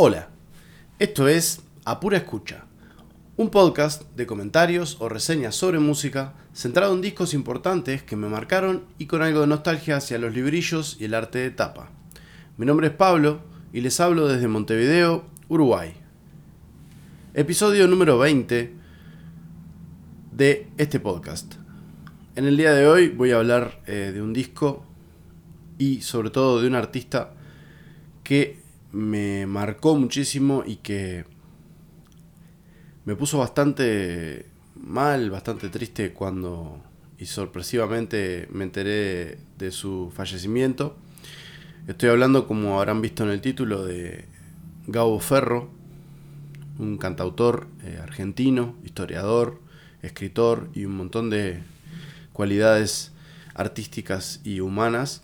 Hola, esto es A Pura Escucha, un podcast de comentarios o reseñas sobre música centrado en discos importantes que me marcaron y con algo de nostalgia hacia los librillos y el arte de tapa. Mi nombre es Pablo y les hablo desde Montevideo, Uruguay. Episodio número 20 de este podcast. En el día de hoy voy a hablar eh, de un disco y sobre todo de un artista que me marcó muchísimo y que me puso bastante mal, bastante triste cuando y sorpresivamente me enteré de su fallecimiento. Estoy hablando, como habrán visto en el título, de Gabo Ferro, un cantautor eh, argentino, historiador, escritor y un montón de cualidades artísticas y humanas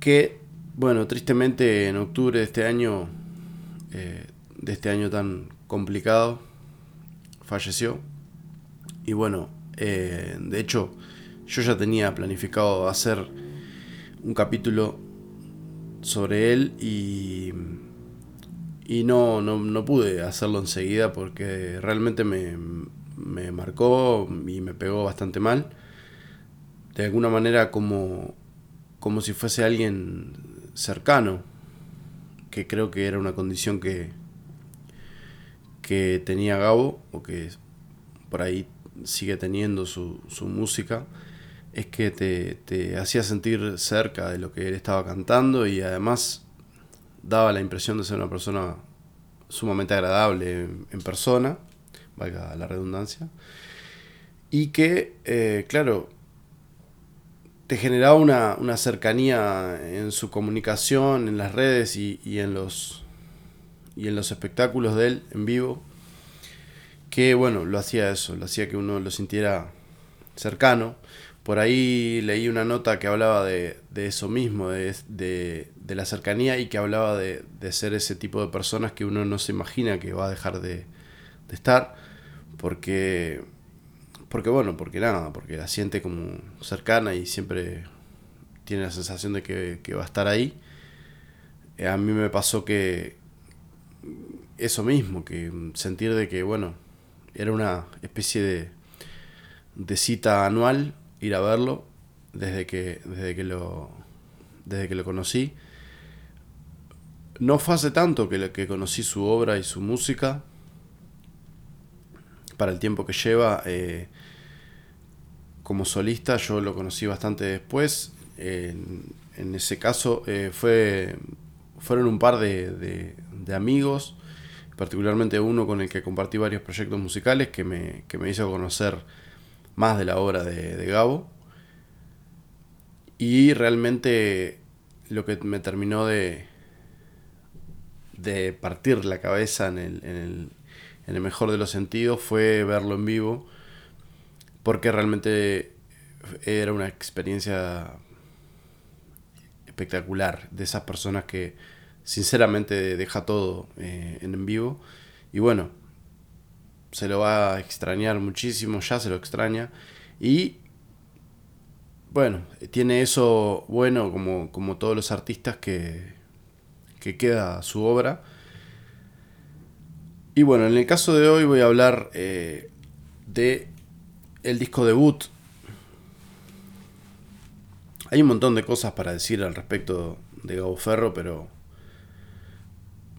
que, bueno, tristemente en octubre de este año, eh, de este año tan complicado, falleció. Y bueno, eh, de hecho, yo ya tenía planificado hacer un capítulo sobre él y, y no, no, no pude hacerlo enseguida porque realmente me, me marcó y me pegó bastante mal. De alguna manera como, como si fuese alguien cercano, que creo que era una condición que, que tenía Gabo, o que por ahí sigue teniendo su, su música, es que te, te, hacía sentir cerca de lo que él estaba cantando y además daba la impresión de ser una persona sumamente agradable en persona valga la redundancia, y que, eh, claro, te generaba una, cercanía en su comunicación, en las redes y, en los, y en los espectáculos de él en vivo, que bueno, lo hacía eso, lo hacía que uno lo sintiera cercano. Por ahí leí una nota que hablaba de, eso mismo, de, de, la cercanía y que hablaba de, ser ese tipo de personas que uno no se imagina que va a dejar de, estar porque, porque bueno, porque nada, porque la siente como cercana y siempre tiene la sensación de que, va a estar ahí. Eh, a mí me pasó que eso mismo, que sentir de que, bueno, era una especie de, cita anual ir a verlo desde que, desde que lo desde que lo conocí. No fue hace tanto que, que conocí su obra y su música, para el tiempo que lleva eh, como solista. Yo lo conocí bastante después. en ese caso eh, fue, fueron un par de, amigos, particularmente uno con el que compartí varios proyectos musicales que me, que me hizo conocer más de la obra de, Gabo. Y realmente lo que me terminó de, de partir la cabeza en el, en el mejor de los sentidos, fue verlo en vivo, porque realmente era una experiencia espectacular de esas personas que sinceramente deja todo eh, en, en vivo. Y bueno, se lo va a extrañar muchísimo, ya se lo extraña. Y bueno, tiene eso bueno como, como todos los artistas que, que queda su obra y bueno, en el caso de hoy voy a hablar eh, de el disco debut. Hay un montón de cosas para decir al respecto de Gabo Ferro, pero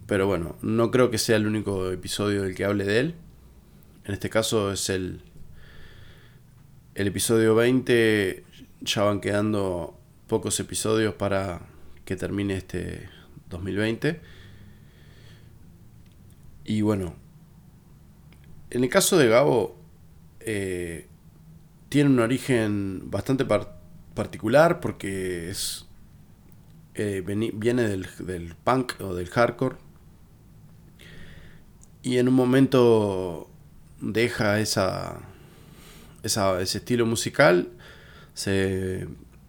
pero bueno, no creo que sea el único episodio del que hable de él. En este caso es el el episodio 20. Ya van quedando pocos episodios para que termine este 2020. Y bueno, en el caso de Gabo, eh, tiene un origen bastante particular porque es eh, viene del, del, punk o del hardcore. Y en un momento deja esa, esa ese estilo musical, se,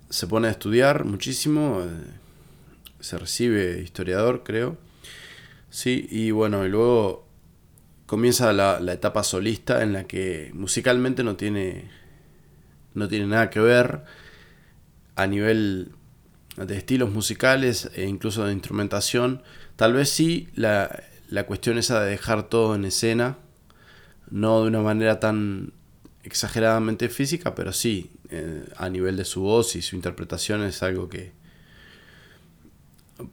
se, pone a estudiar muchísimo, eh, se recibe historiador, creo Sí, y bueno, y luego comienza la, etapa solista en la que musicalmente no tiene, no tiene nada que ver a nivel de estilos musicales e incluso de instrumentación. Tal vez sí la, la cuestión esa de dejar todo en escena, no de una manera tan exageradamente física, pero sí eh, a nivel de su voz y su interpretación es algo que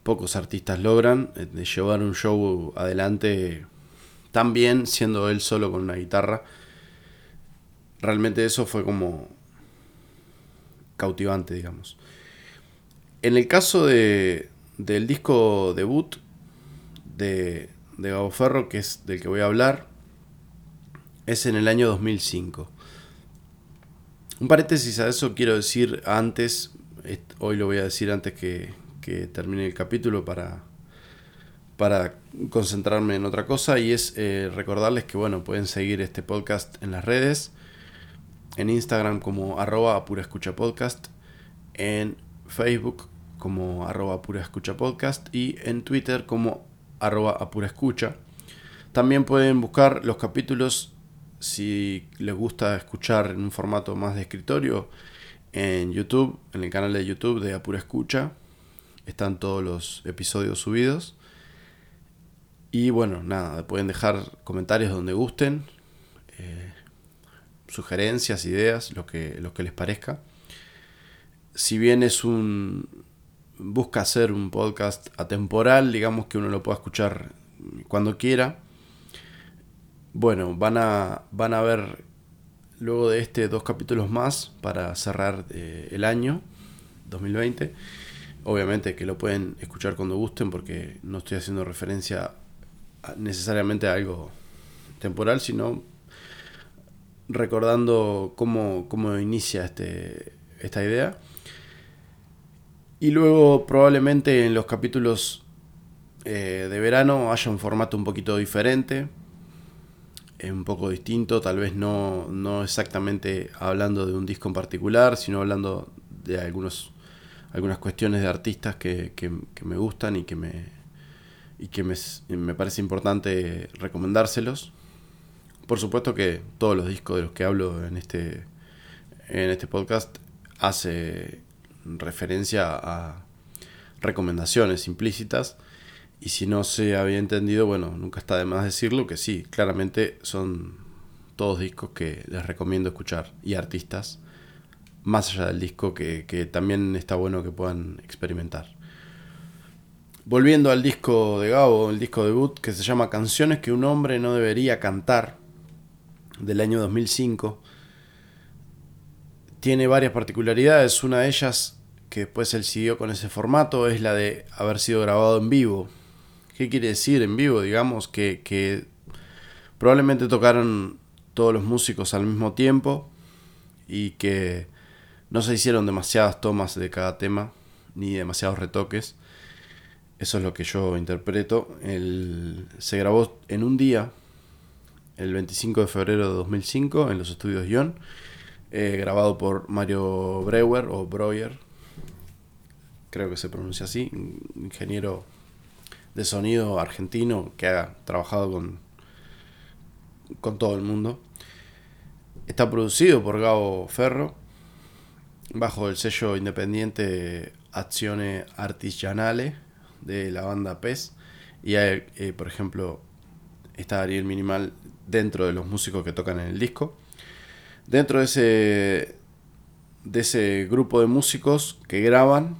pocos artistas logran, eh, de llevar un show adelante tan bien siendo él solo con una guitarra. Realmente eso fue como cautivante, digamos. En el caso de, del disco debut de, de Gabo Ferro, que es del que voy a hablar, es en el año 2005. Un paréntesis a eso quiero decir antes, hoy lo voy a decir antes que, termine el capítulo para, para concentrarme en otra cosa y es eh, recordarles que bueno, pueden seguir este podcast en las redes, en Instagram como arroba apura escucha podcast, en Facebook como arroba apura escucha podcast y en Twitter como arroba apura escucha. También pueden buscar los capítulos si les gusta escuchar en un formato más de escritorio, en YouTube, en el canal de YouTube de Apura Escucha, están todos los episodios subidos. Y bueno, nada, pueden dejar comentarios donde gusten, eh, sugerencias, ideas, lo que, lo que les parezca. Si bien es un. busca hacer un podcast atemporal, digamos que uno lo pueda escuchar cuando quiera bueno, van a, van a ver luego de este dos capítulos más para cerrar eh, el año 2020. Obviamente que lo pueden escuchar cuando gusten porque no estoy haciendo referencia necesariamente a algo temporal, sino recordando cómo, cómo inicia este, esta idea. Y luego probablemente en los capítulos eh, de verano haya un formato un poquito diferente es un poco distinto, tal vez no, no exactamente hablando de un disco en particular, sino hablando de algunos, algunas cuestiones de artistas que, me gustan y que, me, y que me, me, parece importante recomendárselos. Por supuesto que todos los discos de los que hablo en este, en este podcast hace referencia a recomendaciones implícitas y si no se había entendido, bueno, nunca está de más decirlo, que sí, claramente son todos discos que les recomiendo escuchar y artistas, más allá del disco que, también está bueno que puedan experimentar. Volviendo al disco de Gabo, el disco debut, que se llama Canciones que un hombre no debería cantar, del año 2005, tiene varias particularidades. Una de ellas, que después él siguió con ese formato, es la de haber sido grabado en vivo. ¿Qué quiere decir en vivo? Digamos que, probablemente tocaron todos los músicos al mismo tiempo y que no se hicieron demasiadas tomas de cada tema ni demasiados retoques. Eso es lo que yo interpreto. se grabó en un día, el 25 de febrero de 2005, en los estudios Ion, eh, grabado por Mario Breuer o Breuer, creo que se pronuncia así, ingeniero de sonido argentino que ha trabajado con, con todo el mundo. Está producido por Gabo Ferro, bajo el sello independiente Accione Artigianale de la banda PES. Y hay, eh, por ejemplo, está Ariel Minimal dentro de los músicos que tocan en el disco. Dentro de ese, de ese grupo de músicos que graban,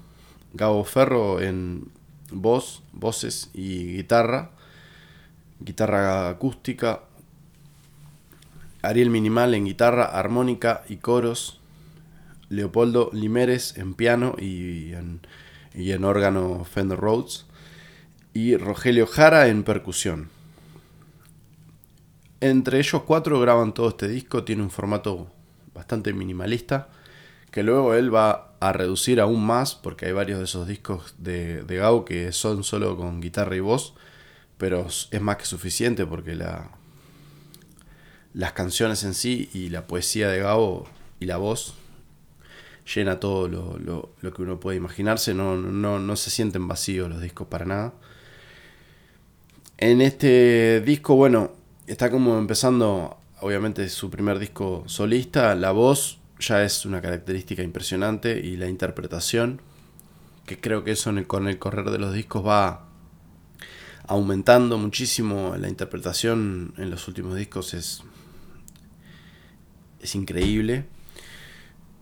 Gabo Ferro en voz, voces y guitarra, guitarra acústica, Ariel Minimal en guitarra, armónica y coros, Leopoldo Limeres en piano y en, y en órgano Fender Rhodes, y Rogelio Jara en percusión. Entre ellos cuatro graban todo este disco, tiene un formato bastante minimalista, que luego él va a reducir aún más, porque hay varios de esos discos de, de Gao que son solo con guitarra y voz, pero es más que suficiente porque la, las canciones en sí y la poesía de Gao y la voz llena todo lo, que uno puede imaginarse, no, no, no se sienten vacíos los discos para nada. En este disco, bueno, está como empezando, obviamente su primer disco solista, la voz ya es una característica impresionante y la interpretación, que creo que eso con el correr de los discos va aumentando muchísimo. La interpretación en los últimos discos es, es increíble.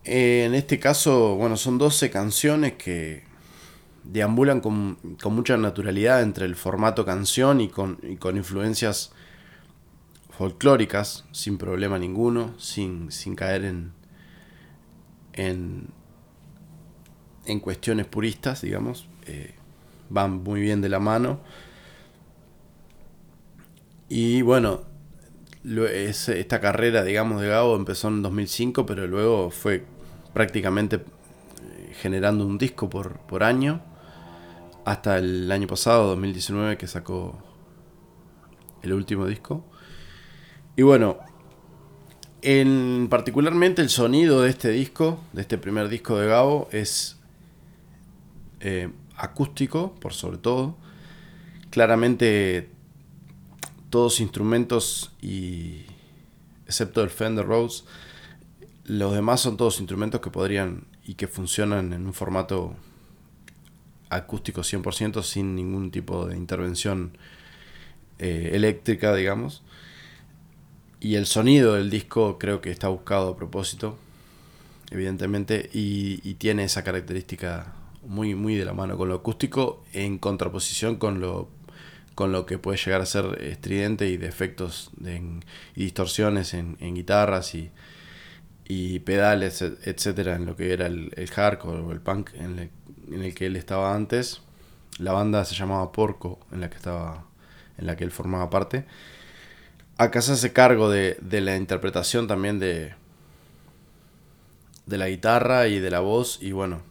Eh, en este caso, bueno, son 12 canciones que deambulan con, mucha naturalidad entre el formato canción y con, con influencias folclóricas, sin problema ninguno, sin, sin caer en, en, en cuestiones puristas, digamos. Eh, van muy bien de la mano. Y bueno, esta carrera, digamos, de Gabo empezó en 2005, pero luego fue prácticamente eh, generando un disco por, por año, hasta el año pasado, 2019, que sacó el último disco. Y bueno, en particularmente el sonido de este disco, de este primer disco de Gabo, es eh, acústico, por sobre todo. Claramente todos instrumentos y excepto el Fender Rhodes, los demás son todos instrumentos que podrían y que funcionan en un formato acústico 100% sin ningún tipo de intervención eh, eléctrica, digamos. Y el sonido del disco creo que está buscado a propósito, evidentemente, y, y tiene esa característica muy, muy de la mano con lo acústico en contraposición con lo con lo que puede llegar a ser estridente y de efectos y distorsiones en, guitarras y, pedales, etcétera, en lo que era el, hardcore o el punk en el, que él estaba antes. La banda se llamaba Porco, en la que estaba, en la que él formaba parte. Acá se hace cargo de, de la interpretación también de, de la guitarra y de la voz y bueno,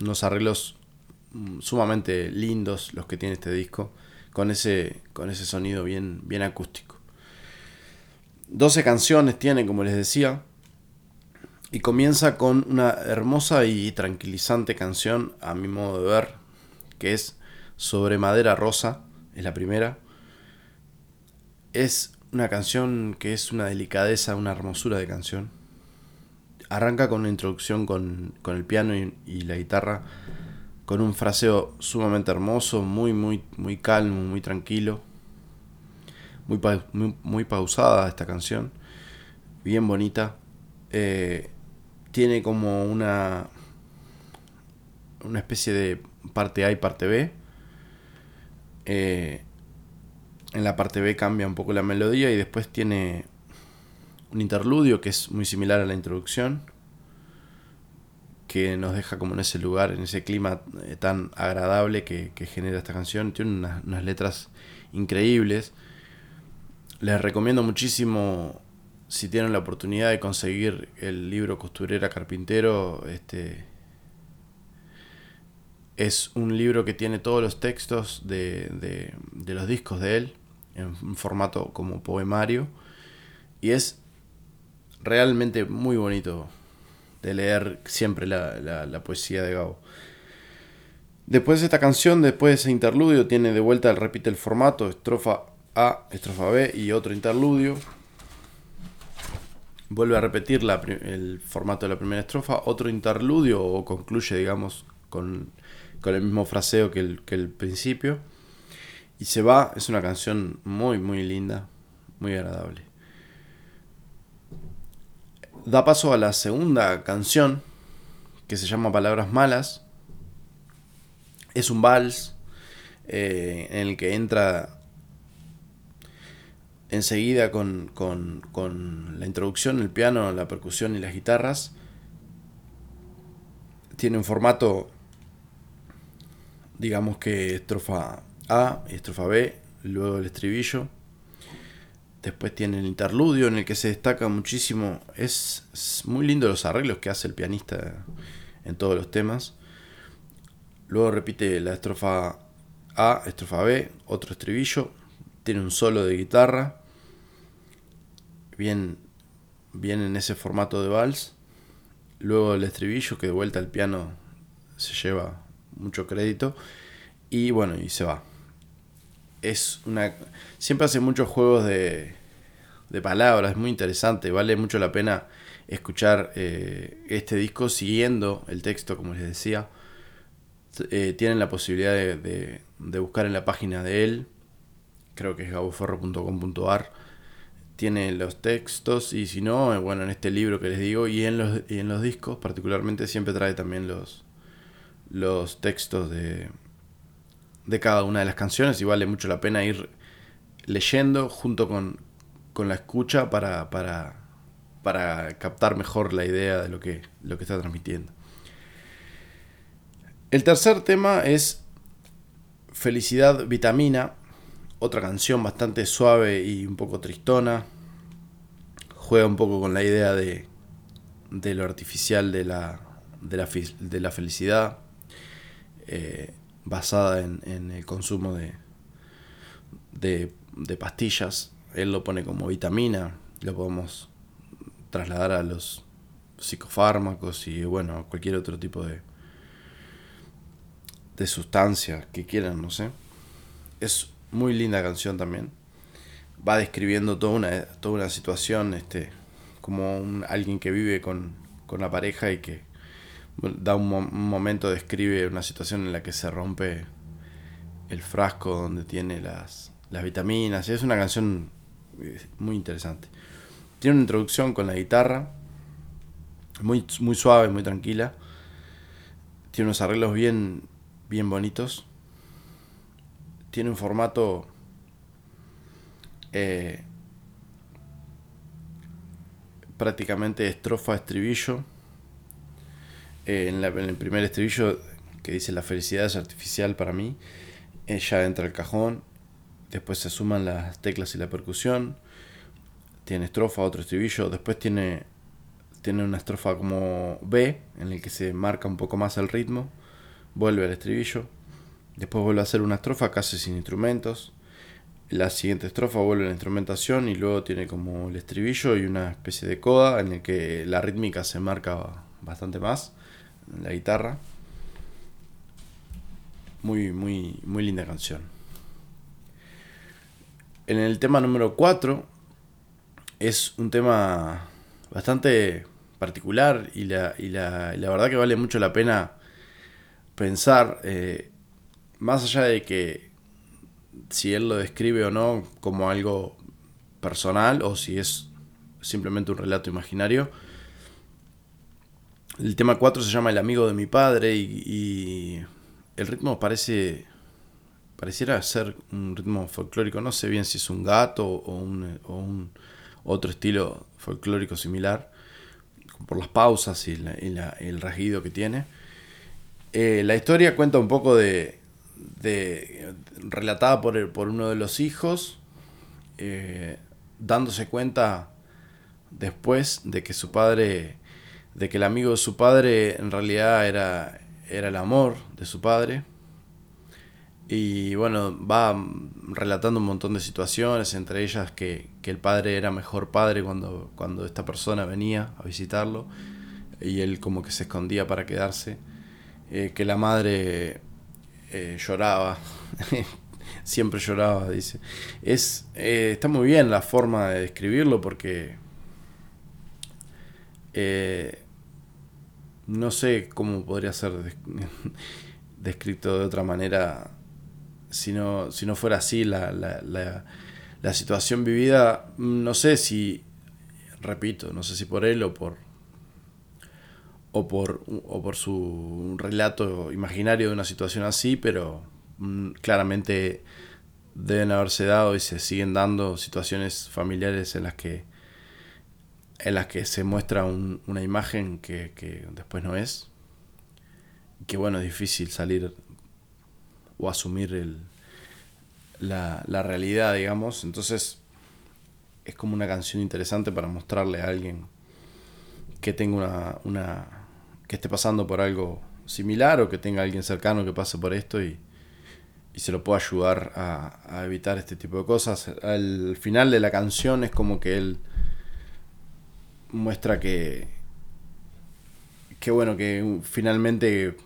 unos arreglos mm, sumamente lindos los que tiene este disco con ese, con ese sonido bien, bien acústico. 12 canciones tiene, como les decía, y comienza con una hermosa y tranquilizante canción, a mi modo de ver, que es Sobre Madera Rosa, es la primera. Es una canción que es una delicadeza, una hermosura de canción. Arranca con una introducción con, el piano y la guitarra con un fraseo sumamente hermoso, muy, muy, muy calmo, muy tranquilo. Muy, muy, pausada esta canción, bien bonita. Eh, tiene como una, una especie de parte A y parte B. Eh, en la parte B cambia un poco la melodía y después tiene un interludio que es muy similar a la introducción que nos deja como en ese lugar, en ese clima eh, tan agradable que, genera esta canción. Tiene unas, letras increíbles. Les recomiendo muchísimo, si tienen la oportunidad de conseguir el libro Costurera Carpintero, este, es un libro que tiene todos los textos de, de, de los discos de él, en un formato como poemario, y es realmente muy bonito de leer siempre la, poesía de Gabo. Después de esta canción, después de ese interludio, tiene de vuelta, repite el formato, estrofa A, estrofa B y otro interludio. Vuelve a repetir el formato de la primera estrofa, otro interludio o concluye, digamos, con, el mismo fraseo que el, que el principio. Y se va, es una canción muy, muy linda, muy agradable da paso a la segunda canción, que se llama Palabras Malas. Es un vals eh, en el que entra enseguida con, con, la introducción, el piano, la percusión y las guitarras. Tiene un formato, digamos que estrofa A, estrofa B, luego el estribillo Después tiene el interludio en el que se destaca muchísimo. Es, muy lindo los arreglos que hace el pianista en todos los temas. Luego repite la estrofa A, estrofa B, otro estribillo. Tiene un solo de guitarra. Bien, bien en ese formato de vals. Luego el estribillo que de vuelta al piano se lleva mucho crédito. Y bueno, y se va es una. Siempre hace muchos juegos de, de palabras, es muy interesante, vale mucho la pena escuchar eh, este disco siguiendo el texto, como les decía. eh, tienen la posibilidad de, buscar en la página de él, creo que es gaboforro.com.ar, tiene los textos y si no, eh, bueno, en este libro que les digo y en los, y en los discos particularmente siempre trae también los, los textos de, de cada una de las canciones y vale mucho la pena ir leyendo junto con, con la escucha para, para, para, captar mejor la idea de lo que, lo que está transmitiendo. El tercer tema es Felicidad Vitamina, otra canción bastante suave y un poco tristona. Juega un poco con la idea de, de lo artificial de la, de la, de la felicidad. Eh, basada en, el consumo de, de, pastillas. Él lo pone como vitamina, lo podemos trasladar a los psicofármacos y bueno, cualquier otro tipo de, de sustancia que quieran, no sé. Es muy linda canción también. Va describiendo toda una, toda una situación, este, como alguien que vive con, con la pareja y que da un, momento, describe una situación en la que se rompe el frasco donde tiene las, las vitaminas. Es una canción eh, muy interesante. Tiene una introducción con la guitarra, muy, muy suave, muy tranquila. Tiene unos arreglos bien, bien bonitos. Tiene un formato eh, prácticamente estrofa-estribillo eh, en, el primer estribillo que dice la felicidad es artificial para mí, ella entra al cajón, después se suman las teclas y la percusión, tiene estrofa, otro estribillo, después tiene, tiene una estrofa como B, en el que se marca un poco más el ritmo, vuelve al estribillo, después vuelve a hacer una estrofa casi sin instrumentos, la siguiente estrofa vuelve a la instrumentación y luego tiene como el estribillo y una especie de coda en el que la rítmica se marca bastante más la guitarra. Muy, muy, muy linda canción. En el tema número 4 es un tema bastante particular y la, y la, verdad que vale mucho la pena pensar, eh, más allá de que si él lo describe o no como algo personal o si es simplemente un relato imaginario, el tema 4 se llama El amigo de mi padre y, el ritmo parece pareciera ser un ritmo folclórico, no sé bien si es un gato o un, otro estilo folclórico similar, por las pausas y, el rasguido que tiene. Eh, la historia cuenta un poco de, de relatada por, por uno de los hijos, eh, dándose cuenta después de que su padre de que el amigo de su padre en realidad era, era el amor de su padre. Y bueno, va relatando un montón de situaciones, entre ellas que, el padre era mejor padre cuando, cuando esta persona venía a visitarlo y él como que se escondía para quedarse, eh, que la madre eh, lloraba, siempre lloraba, dice. Es, eh, está muy bien la forma de describirlo porque no sé cómo podría ser descrito de otra manera si no, si no fuera así la, la, la, situación vivida. No sé si, repito, no sé si por él o por, o por, o por su relato imaginario de una situación así, pero mm, claramente deben haberse dado y se siguen dando situaciones familiares en las que en las que se muestra una imagen que, después no es. Que bueno, es difícil salir o asumir el, la, realidad, digamos. Entonces es como una canción interesante para mostrarle a alguien que tenga una, una que esté pasando por algo similar o que tenga alguien cercano que pase por esto y, y se lo pueda ayudar a, a, evitar este tipo de cosas. Al final de la canción es como que él muestra que, que bueno, que finalmente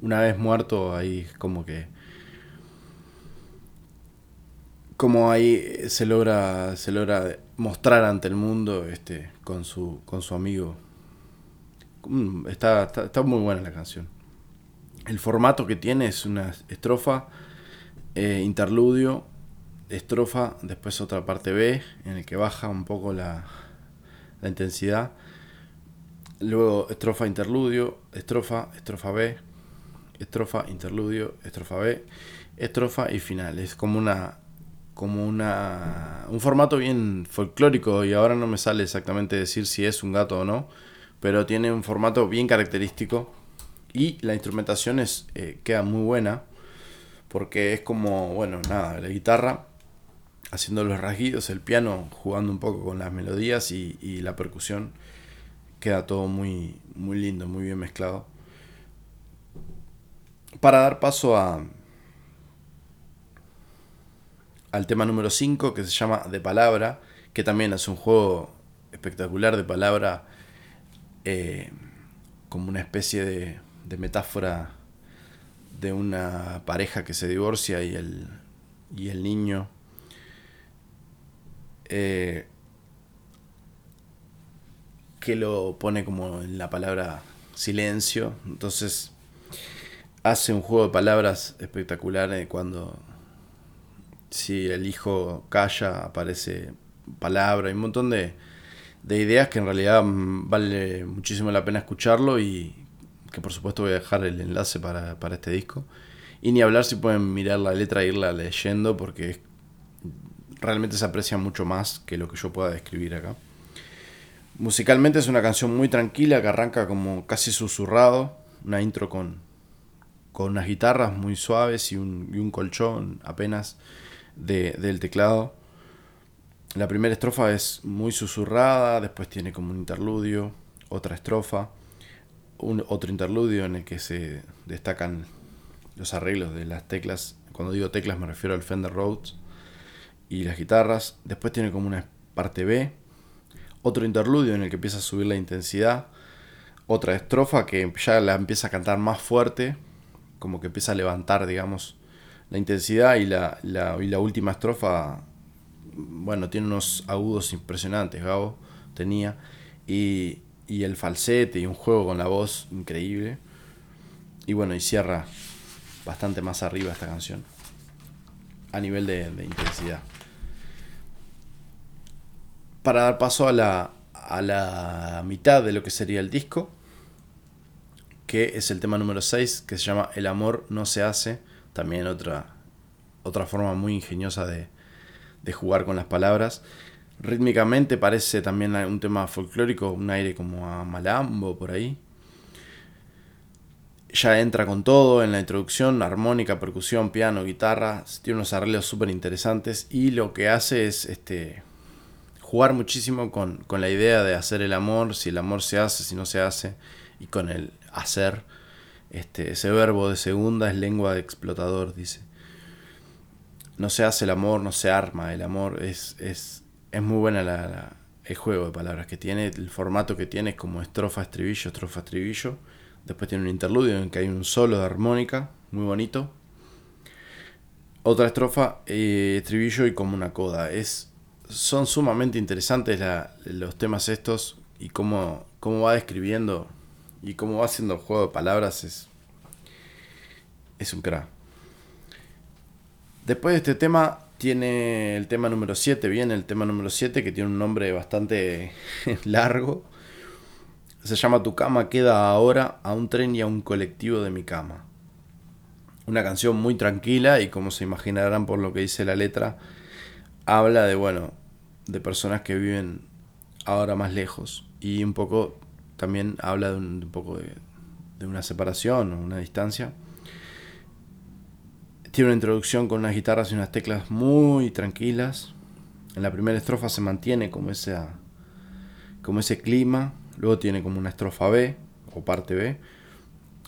una vez muerto ahí como que como ahí se logra se logra mostrar ante el mundo este con su con su amigo. Mm, está, está, muy buena la canción. El formato que tiene es una estrofa, eh, interludio, estrofa, después otra parte B, en el que baja un poco la, la intensidad. Luego estrofa, interludio, estrofa, estrofa B, estrofa, interludio, estrofa B, estrofa y final. Es como una como una un formato bien folclórico y ahora no me sale exactamente decir si es un gato o no, pero tiene un formato bien característico y la instrumentación es, eh, queda muy buena porque es como, bueno, nada, la guitarra haciendo los rasguidos, el piano jugando un poco con las melodías y, la percusión queda todo muy, muy lindo, muy bien mezclado. Para dar paso a, al tema número 5 que se llama De Palabra, que también es un juego espectacular de palabra, eh, como una especie de, de, metáfora de una pareja que se divorcia y el, y el niño eh, que lo pone como en la palabra silencio. Entonces hace un juego de palabras espectacular eh, cuando si el hijo calla aparece palabra y un montón de, de ideas que en realidad mm, vale muchísimo la pena escucharlo y que por supuesto voy a dejar el enlace para, para este disco. Y ni hablar si pueden mirar la letra e irla leyendo porque realmente se aprecia mucho más que lo que yo pueda describir acá. Musicalmente es una canción muy tranquila que arranca como casi susurrado, una intro con, con unas guitarras muy suaves y un, y un colchón apenas de, del teclado. La primera estrofa es muy susurrada, después tiene como un interludio, otra estrofa, un, otro interludio en el que se destacan los arreglos de las teclas. Cuando digo teclas me refiero al Fender Rhodes y las guitarras. Después tiene como una parte B, otro interludio en el que empieza a subir la intensidad, otra estrofa que ya la empieza a cantar más fuerte, como que empieza a levantar, digamos, la intensidad y la, la última estrofa, bueno, tiene unos agudos impresionantes, Gabo tenía, y, y el falsete y un juego con la voz increíble. Y bueno, y cierra bastante más arriba esta canción, a nivel de intensidad. Para dar paso a la, a la mitad de lo que sería el disco, que es el tema número 6, que se llama El amor no se hace también otra, otra forma muy ingeniosa de, de jugar con las palabras. Rítmicamente parece también un tema folclórico, un aire como a malambo por ahí. Ya entra con todo en la introducción, armónica, percusión, piano, guitarra, tiene unos arreglos súper interesantes y lo que hace es este, jugar muchísimo con, con, la idea de hacer el amor, si el amor se hace, si no se hace, y con el hacer este, ese verbo de segunda es lengua de explotador, dice. No se hace el amor, no se arma. El amor es, es, es muy buena la, el juego de palabras que tiene. El formato que tiene es como estrofa, estribillo, estrofa, estribillo. Después tiene un interludio en que hay un solo de armónica, muy bonito. Otra estrofa, eh, estribillo y como una coda. Es, son sumamente interesantes los temas estos y cómo, cómo va describiendo y cómo va haciendo juego de palabras es, es un crack. Después de este tema tiene el tema número 7, viene el tema número 7 que tiene un nombre bastante largo. Se llama Tu cama queda ahora a un tren y a un colectivo de mi cama. Una canción muy tranquila y como se imaginarán por lo que dice la letra, habla de, bueno, de personas que viven ahora más lejos y un poco también habla de un, poco de, una separación o una distancia. Tiene una introducción con unas guitarras y unas teclas muy tranquilas. En la primera estrofa se mantiene como, esa, como ese clima. Luego tiene como una estrofa B o parte B.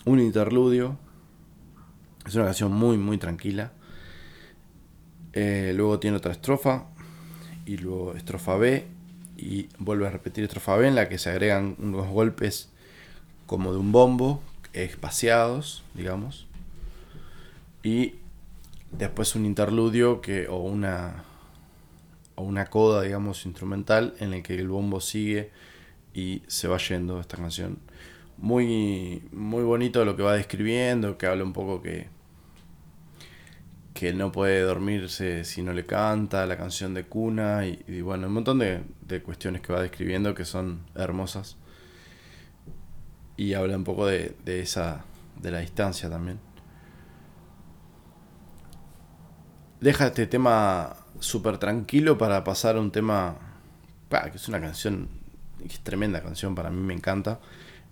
Un interludio. Es una canción muy, muy tranquila. Eh, luego tiene otra estrofa. Y luego estrofa B y vuelve a repetir estrofa B en la que se agregan unos golpes como de un bombo, espaciados, digamos. Y después un interludio que, o, una, o una coda, digamos, instrumental en el que el bombo sigue y se va yendo esta canción. Muy, muy bonito lo que va describiendo, que habla un poco que, que no puede dormirse si no le canta, la canción de cuna y, bueno, un montón de, de, cuestiones que va describiendo que son hermosas. Y habla un poco de, de esa, de la distancia también. Deja este tema súper tranquilo para pasar a un tema que es una canción, tremenda canción, para mí me encanta.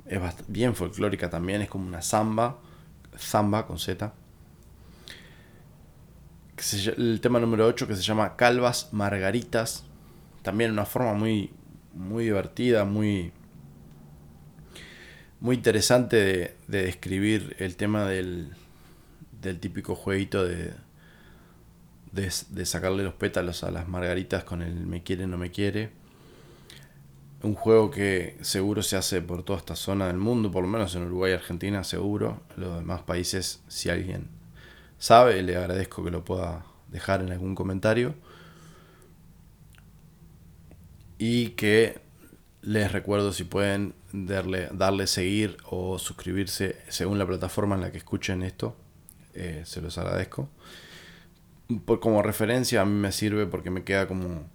Es bien folclórica también, es como una samba, samba con Z. El tema número 8 que se llama Calvas Margaritas. También una forma muy, muy divertida, muy, muy interesante de, de describir el tema del, del típico jueguito de, de, sacarle los pétalos a las margaritas con el me quiere, no me quiere. Un juego que seguro se hace por toda esta zona del mundo, por lo menos en Uruguay y Argentina, seguro. Los demás países, si alguien sabe, le agradezco que lo pueda dejar en algún comentario. Y que les recuerdo si pueden darle, darle seguir o suscribirse según la plataforma en la que escuchen esto. Eh, se los agradezco como referencia a mí me sirve porque me queda como,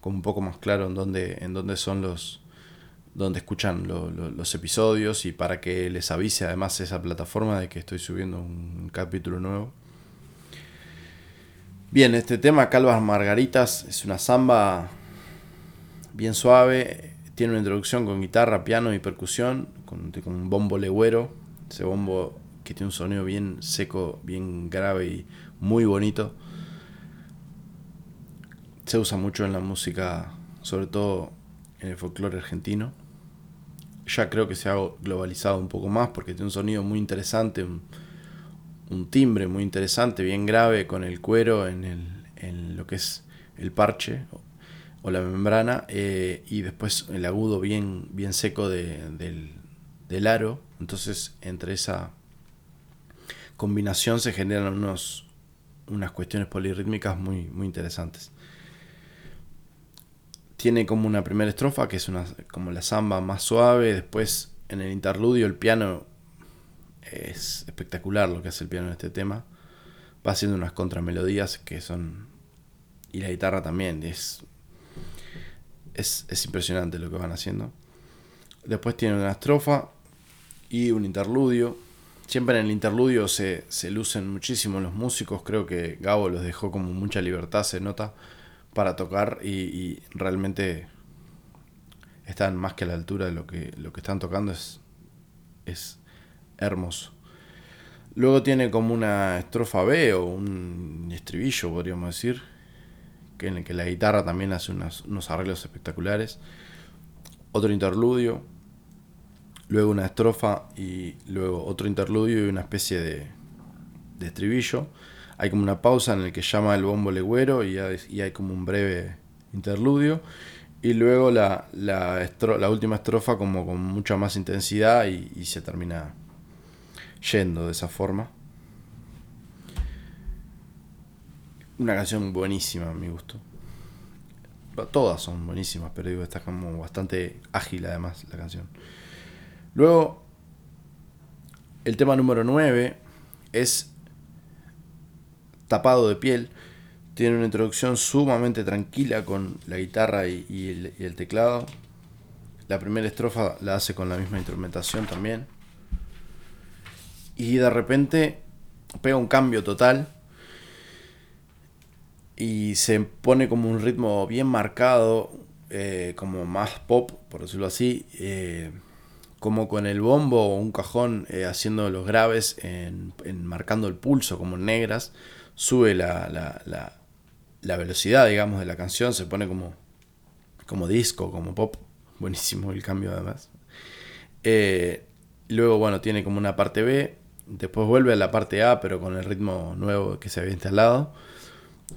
como un poco más claro en en dónde son los donde escuchan los episodios y para que les avise además esa plataforma de que estoy subiendo un capítulo nuevo. Bien, este tema Calvas Margaritas es una samba bien suave, tiene una introducción con guitarra, piano y percusión, con, con un bombo legüero, ese bombo que tiene un sonido bien seco, bien grave y muy bonito. Se usa mucho en la música, sobre todo en el folclore argentino. Ya creo que se ha globalizado un poco más porque tiene un sonido muy interesante, un, timbre muy interesante, bien grave con el cuero en, el, en lo que es el parche o la membrana eh, y después el agudo bien, bien seco del, del aro. Entonces entre esa combinación se generan unos, unas cuestiones polirrítmicas muy, muy interesantes. Tiene como una primera estrofa que es una, como la samba más suave, después en el interludio el piano es espectacular lo que hace el piano en este tema. Va haciendo unas contramelodías que son... Y la guitarra también, es, es, es impresionante lo que van haciendo. Después tiene una estrofa y un interludio Siempre en el interludio se, lucen muchísimo los músicos. Creo que Gabo los dejó como mucha libertad, se nota, para tocar y, realmente están más que a la altura de lo que, lo que están tocando. Es, es hermoso. Luego tiene como una estrofa B o un estribillo, podríamos decir, que en el que la guitarra también hace unos arreglos espectaculares. Otro interludio luego una estrofa y luego otro interludio y una especie de, de estribillo. Hay como una pausa en el que llama el bombo legüero y hay, y hay como un breve interludio. Y luego la, la, última estrofa como con mucha más intensidad y, y se termina yendo de esa forma. Una canción buenísima a mi gusto. Todas son buenísimas, pero digo, está como bastante ágil además la canción. Luego, el tema número 9 es tapado de piel. Tiene una introducción sumamente tranquila con la guitarra y, el, teclado. La primera estrofa la hace con la misma instrumentación también. Y de repente pega un cambio total. Y se pone como un ritmo bien marcado, eh, como más pop, por decirlo así. Eh, como con el bombo o un cajón eh, haciendo los graves, en, marcando el pulso como en negras, sube la, la, la, velocidad, digamos, de la canción, se pone como, como disco, como pop, buenísimo el cambio además. Eh, luego, bueno, tiene como una parte B, después vuelve a la parte A, pero con el ritmo nuevo que se había instalado.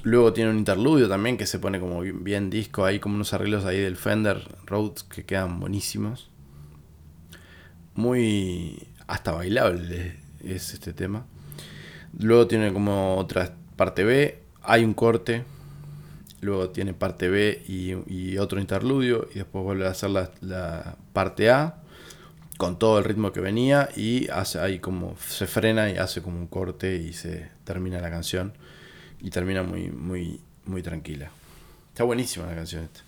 Luego tiene un interludio también que se pone como bien, disco, hay como unos arreglos ahí del Fender Rhodes que quedan buenísimos muy hasta bailable es este tema. Luego tiene como otra parte B, hay un corte, luego tiene parte B y, otro interludio. Y después vuelve a hacer la, parte A con todo el ritmo que venía. Y hace ahí como se frena y hace como un corte y se termina la canción. Y termina muy muy muy tranquila. Está buenísima la canción esta.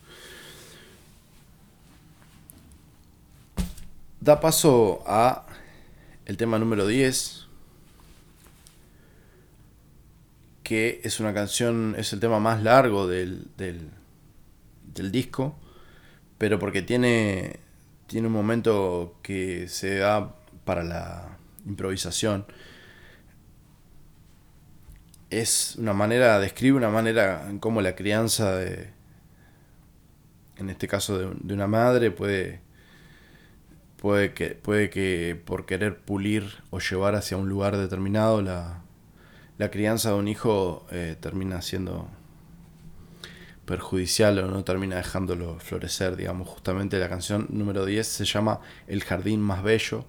Da paso a el tema número 10 que es una canción, es el tema más largo del, del, disco, pero porque tiene tiene un momento que se da para la improvisación. Es una manera, describe una manera en cómo la crianza de, en este caso de, una madre, puede, puede, que, puede que por querer pulir o llevar hacia un lugar determinado, la, la crianza de un hijo eh, termina siendo perjudicial o no termina dejándolo florecer, digamos. Justamente la canción número 10 se llama El jardín más bello.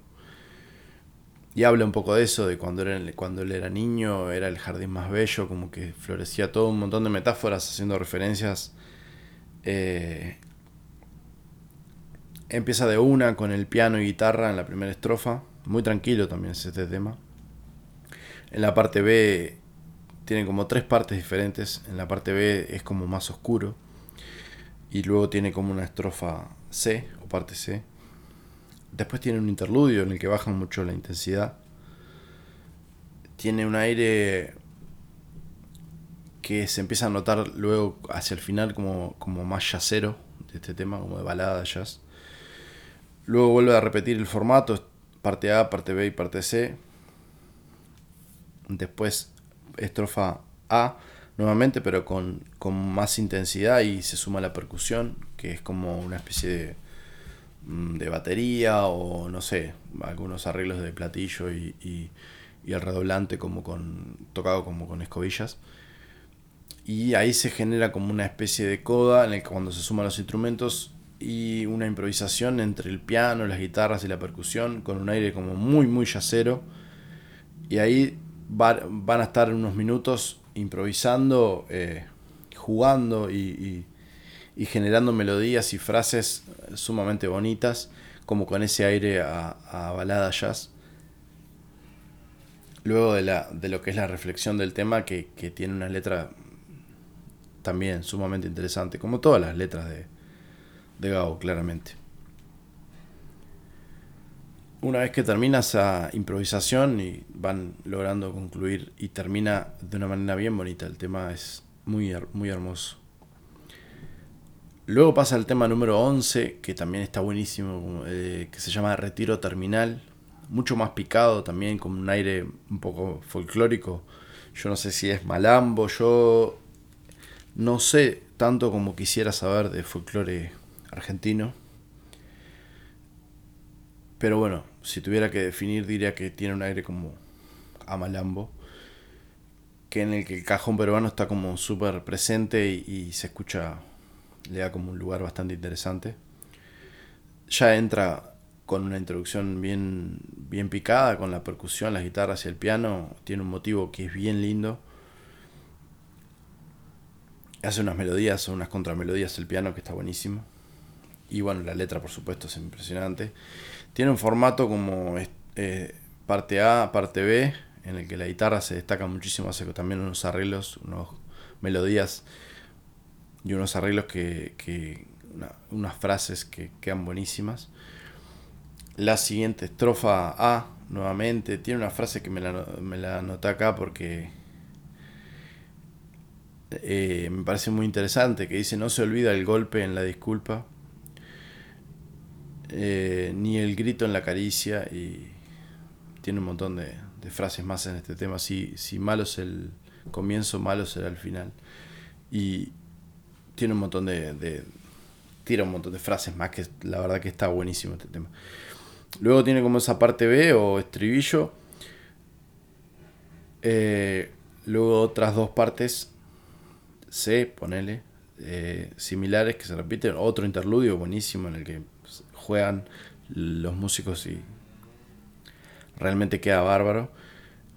Y habla un poco de eso, de cuando, cuando él era niño, era el jardín más bello, como que florecía todo un montón de metáforas haciendo referencias. Eh, empieza de una con el piano y guitarra en la primera estrofa, muy tranquilo también es este tema. En la parte B tiene como tres partes diferentes. En la parte B es como más oscuro. Y luego tiene como una estrofa C o parte C. Después tiene un interludio en el que baja mucho la intensidad. Tiene un aire que se empieza a notar luego hacia el final como, como más jazzero de este tema, como de balada de jazz. Luego vuelve a repetir el formato, parte A, parte B y parte C. Después estrofa A nuevamente, pero con, más intensidad y se suma la percusión, que es como una especie de, mm, de batería o no sé, algunos arreglos de platillo y, y, el redoblante como con, tocado como con escobillas. Y ahí se genera como una especie de coda en el que cuando se suman los instrumentos y una improvisación entre el piano, las guitarras y la percusión con un aire como muy muy yacero. Y ahí van a estar unos minutos improvisando, eh, jugando y, generando melodías y frases sumamente bonitas, como con ese aire a, balada jazz. Luego de, lo que es la reflexión del tema, que, tiene una letra también sumamente interesante, como todas las letras de, de Gao, claramente una vez que termina esa improvisación y van logrando concluir y termina de una manera bien bonita, el tema es muy, muy hermoso. Luego pasa el tema número 11, que también está buenísimo, eh, que se llama Retiro Terminal, mucho más picado también, con un aire un poco folclórico. Yo no sé si es malambo, yo no sé tanto como quisiera saber de folclore argentino. Pero bueno, si tuviera que definir, diría que tiene un aire como amalambo, que en el que el cajón peruano está como súper presente y, se escucha, le da como un lugar bastante interesante. Ya entra con una introducción bien, bien picada, con la percusión, las guitarras y el piano, tiene un motivo que es bien lindo. Hace unas melodías o unas contramelodías el piano que está buenísimo. Y bueno, la letra por supuesto es impresionante. Tiene un formato como eh, parte A, parte B, en el que la guitarra se destaca muchísimo, hace también unos arreglos, unas melodías y unos arreglos que, unas frases que quedan buenísimas. La siguiente estrofa A, nuevamente, tiene una frase que me la, me anoté acá porque eh, me parece muy interesante, que dice, no se olvida el golpe en la disculpa, eh, ni el grito en la caricia y tiene un montón de, frases más en este tema. Si, si malo es el comienzo, malo será el final. Y tiene un montón de, tira un montón de frases más que la verdad que está buenísimo este tema. Luego tiene como esa parte B o estribillo. Eh, luego otras dos partes C, ponele, eh, similares que se repiten. Otro interludio buenísimo en el que juegan los músicos y realmente queda bárbaro.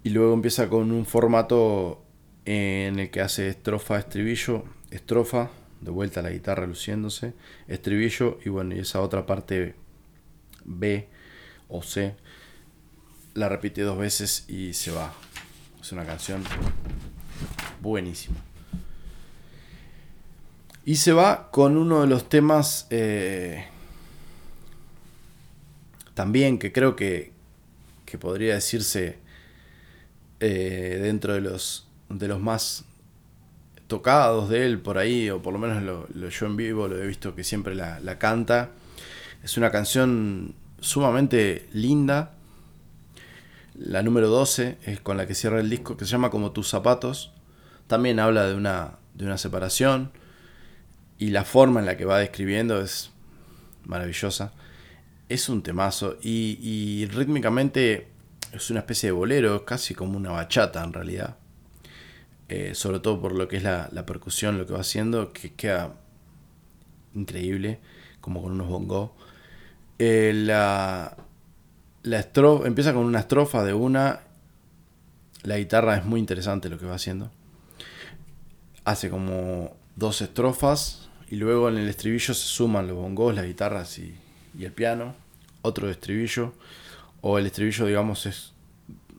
Y luego empieza con un formato en el que hace estrofa, estribillo, estrofa, de vuelta a la guitarra luciéndose, estribillo y bueno, y esa otra parte B o C, la repite dos veces y se va. Es una canción buenísima. Y se va con uno de los temas eh, también que creo que, que podría decirse eh, dentro de los, de los más tocados de él por ahí, o por lo menos lo, yo en vivo lo he visto que siempre la, la canta. Es una canción sumamente linda. La número 12 es con la que cierra el disco, que se llama Como tus zapatos. También habla de una, de una separación. Y la forma en la que va describiendo es maravillosa es un temazo y, rítmicamente es una especie de bolero, casi como una bachata en realidad. Eh, sobre todo por lo que es la, percusión, lo que va haciendo, que queda increíble, como con unos bongos. Eh, la, la estrofa, empieza con una estrofa de una. La guitarra es muy interesante lo que va haciendo. Hace como dos estrofas y luego en el estribillo se suman los bongos, las guitarras y y el piano, otro estribillo, o el estribillo, digamos, es,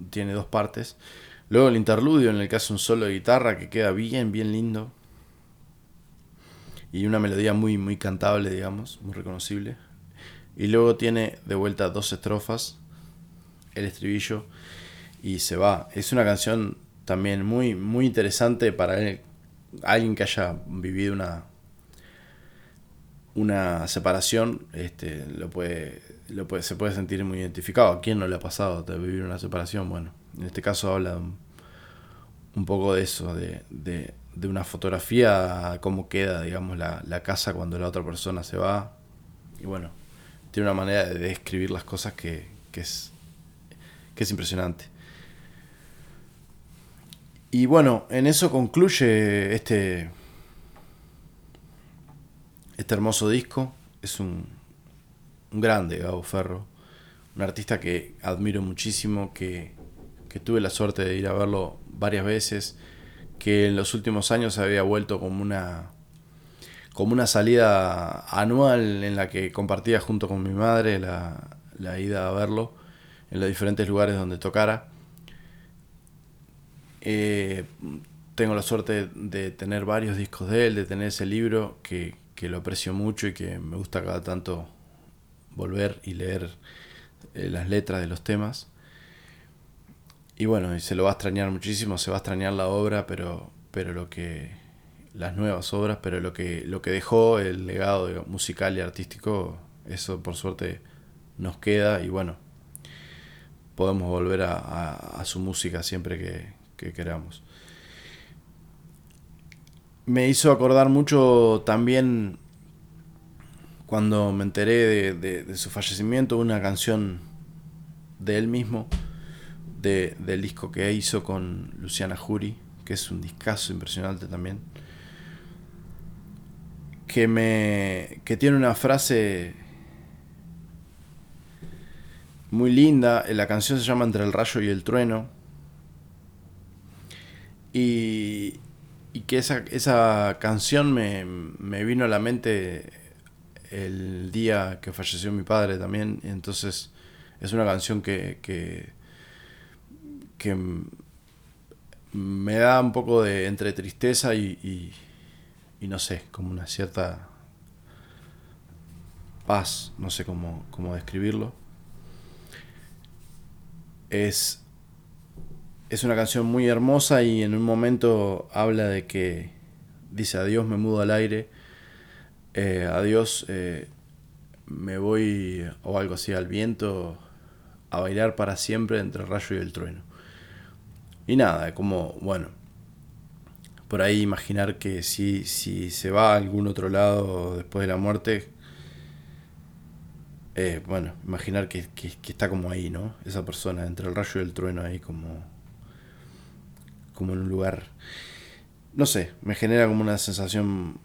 tiene dos partes. Luego el interludio en el que hace un solo de guitarra que queda bien, bien lindo. Y una melodía muy, muy cantable, digamos, muy reconocible. Y luego tiene de vuelta dos estrofas, el estribillo, y se va. Es una canción también muy, muy interesante para alguien que haya vivido una, una separación, este, lo puede, lo puede, se puede sentir muy identificado. ¿A quién no le ha pasado de vivir una separación? Bueno, en este caso habla un, poco de eso, de, de, una fotografía, cómo queda, digamos, la, la, casa cuando la otra persona se va. Y bueno, tiene una manera de describir las cosas que, que, es, que es impresionante. Y bueno, en eso concluye este este hermoso disco. Es un, grande, Gabo Ferro. Un artista que admiro muchísimo, que, tuve la suerte de ir a verlo varias veces, que en los últimos años había vuelto como una como una salida anual en la que compartía junto con mi madre la, la ida a verlo en los diferentes lugares donde tocara. Eh, tengo la suerte de tener varios discos de él, de tener ese libro que, que lo aprecio mucho y que me gusta cada tanto volver y leer eh, las letras de los temas. Y bueno, se lo va a extrañar muchísimo, se va a extrañar la obra, pero, pero lo que las nuevas obras, pero lo que lo que dejó el legado musical y artístico, eso por suerte nos queda y bueno, podemos volver a, su música siempre que, que queramos me hizo acordar mucho también cuando me enteré de, su fallecimiento, una canción de él mismo, de, del disco que hizo con Luciana Jury, que es un discazo impresionante también, que, me, que tiene una frase muy linda, la canción se llama Entre el rayo y el trueno, y, y que esa, esa canción me, me, vino a la mente el día que falleció mi padre también. Entonces es una canción que, que, que me da un poco de entre tristeza y, y, no sé, como una cierta paz, no sé cómo, cómo describirlo. Es es una canción muy hermosa y en un momento habla de que dice adiós me mudo al aire, eh, adiós eh, me voy o algo así al viento a bailar para siempre entre el rayo y el trueno. Y nada, como, bueno, por ahí imaginar que si, si se va a algún otro lado después de la muerte, eh, bueno, imaginar que, que, está como ahí, ¿no? Esa persona, entre el rayo y el trueno ahí como como en un lugar, no sé, me genera como una sensación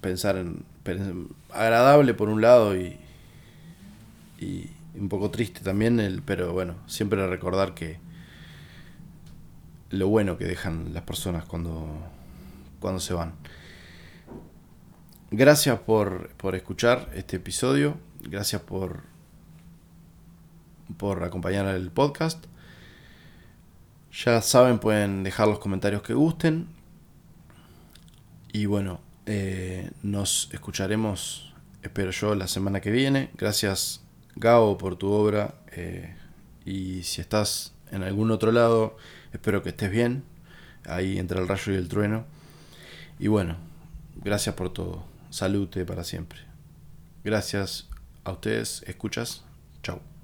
pensar en, agradable por un lado y, y un poco triste también, el, pero bueno, siempre recordar que lo bueno que dejan las personas cuando, cuando se van. Gracias por, por escuchar este episodio, gracias por por acompañar el podcast. Ya saben, pueden dejar los comentarios que gusten. Y bueno, eh, nos escucharemos, espero yo, la semana que viene. Gracias, Gao, por tu obra. Eh, y si estás en algún otro lado, espero que estés bien. Ahí entre el rayo y el trueno. Y bueno, gracias por todo. Salute para siempre. Gracias a ustedes, escuchas. Chao.